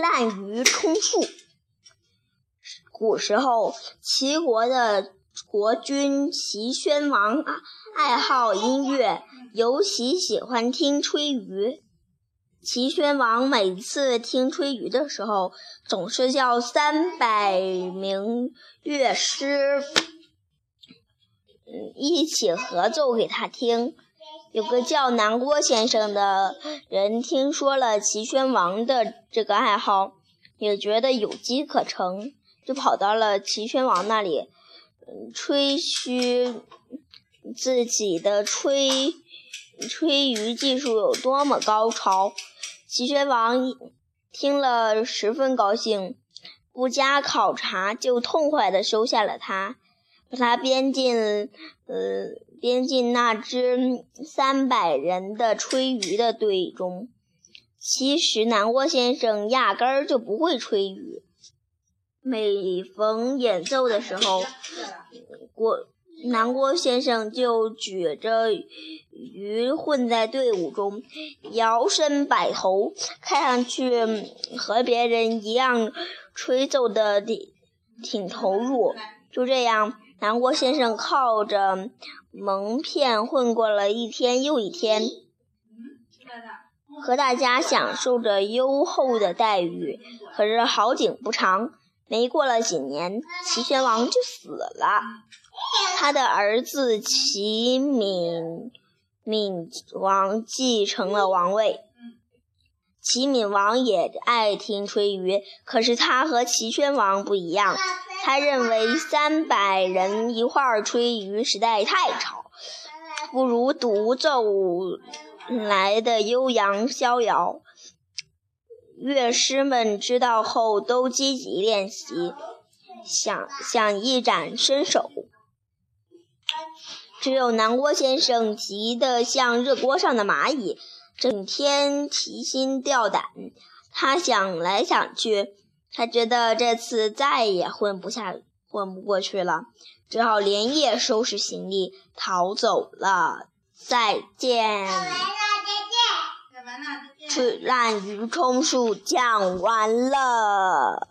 滥竽充数。古时候，齐国的国君齐宣王爱好音乐，尤其喜欢听吹竽。齐宣王每次听吹竽的时候，总是叫三百名乐师，一起合奏给他听。有个叫南郭先生的人听说了齐宣王的这个爱好，也觉得有机可乘，就跑到了齐宣王那里，吹嘘自己的吹吹竽技术有多么高超。齐宣王听了十分高兴，不加考察就痛快地收下了他，把他编进呃。编进那支三百人的吹竽的队中。其实南郭先生压根儿就不会吹竽。每逢演奏的时候，郭南郭先生就举着竽混在队伍中，摇身摆头，看上去和别人一样，吹奏的挺挺投入。就这样。南郭先生靠着蒙骗混过了一天又一天，和大家享受着优厚的待遇。可是好景不长，没过了几年，齐宣王就死了，他的儿子齐闵闵王继承了王位。齐闵王也爱听吹竽，可是他和齐宣王不一样。他认为三百人一块儿吹竽实在太吵，不如独奏来的悠扬逍遥。乐师们知道后都积极练习，想想一展身手。只有南郭先生急得像热锅上的蚂蚁。整天提心吊胆，他想来想去，他觉得这次再也混不下、混不过去了，只好连夜收拾行李逃走了。再见！吹滥竽充数讲完了。